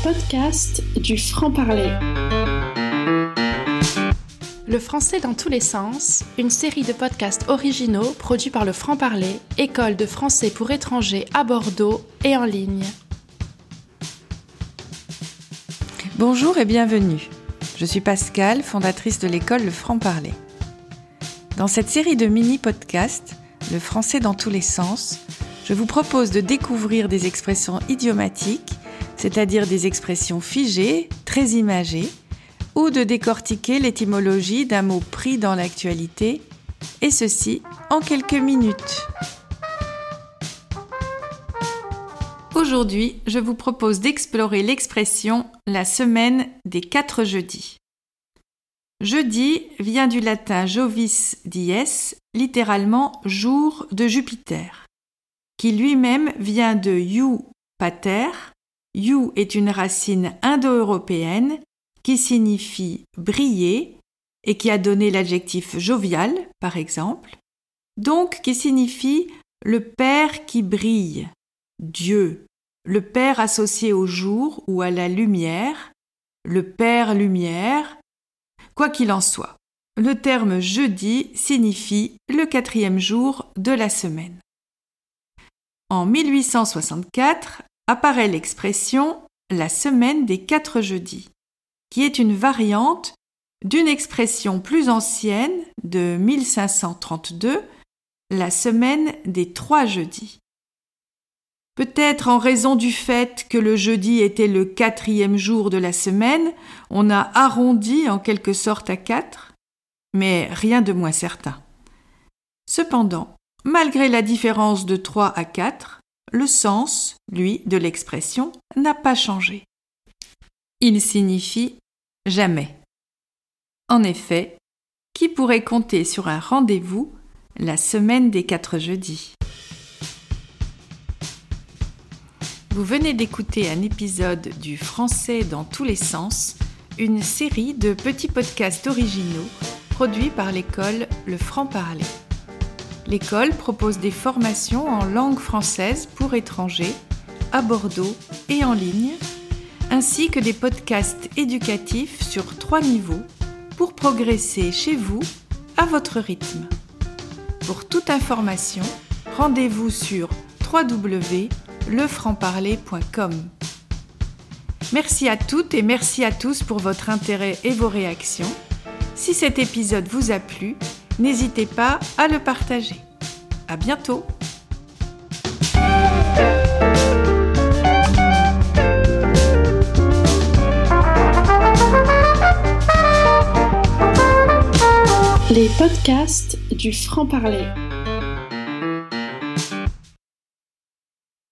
podcasts du franc-parler. Le français dans tous les sens, une série de podcasts originaux produits par le franc-parler, école de français pour étrangers à Bordeaux et en ligne. Bonjour et bienvenue. Je suis Pascal, fondatrice de l'école Le franc-parler. Dans cette série de mini-podcasts, Le français dans tous les sens, je vous propose de découvrir des expressions idiomatiques, c'est-à-dire des expressions figées, très imagées, ou de décortiquer l'étymologie d'un mot pris dans l'actualité, et ceci en quelques minutes. Aujourd'hui, je vous propose d'explorer l'expression la semaine des quatre jeudis. Jeudi vient du latin jovis dies, littéralement jour de Jupiter qui lui-même vient de you pater. You est une racine indo-européenne qui signifie briller et qui a donné l'adjectif jovial, par exemple, donc qui signifie le Père qui brille, Dieu, le Père associé au jour ou à la lumière, le Père lumière, quoi qu'il en soit. Le terme jeudi signifie le quatrième jour de la semaine. En 1864 apparaît l'expression la semaine des quatre jeudis, qui est une variante d'une expression plus ancienne de 1532, la semaine des trois jeudis. Peut-être en raison du fait que le jeudi était le quatrième jour de la semaine, on a arrondi en quelque sorte à quatre, mais rien de moins certain. Cependant, Malgré la différence de 3 à 4, le sens, lui, de l'expression n'a pas changé. Il signifie jamais. En effet, qui pourrait compter sur un rendez-vous la semaine des quatre jeudis? Vous venez d'écouter un épisode du Français dans tous les sens, une série de petits podcasts originaux produits par l'école Le Franc-Parler. L'école propose des formations en langue française pour étrangers à Bordeaux et en ligne, ainsi que des podcasts éducatifs sur trois niveaux pour progresser chez vous à votre rythme. Pour toute information, rendez-vous sur www.lefrancparler.com. Merci à toutes et merci à tous pour votre intérêt et vos réactions. Si cet épisode vous a plu, N'hésitez pas à le partager. À bientôt! Les podcasts du franc-parler.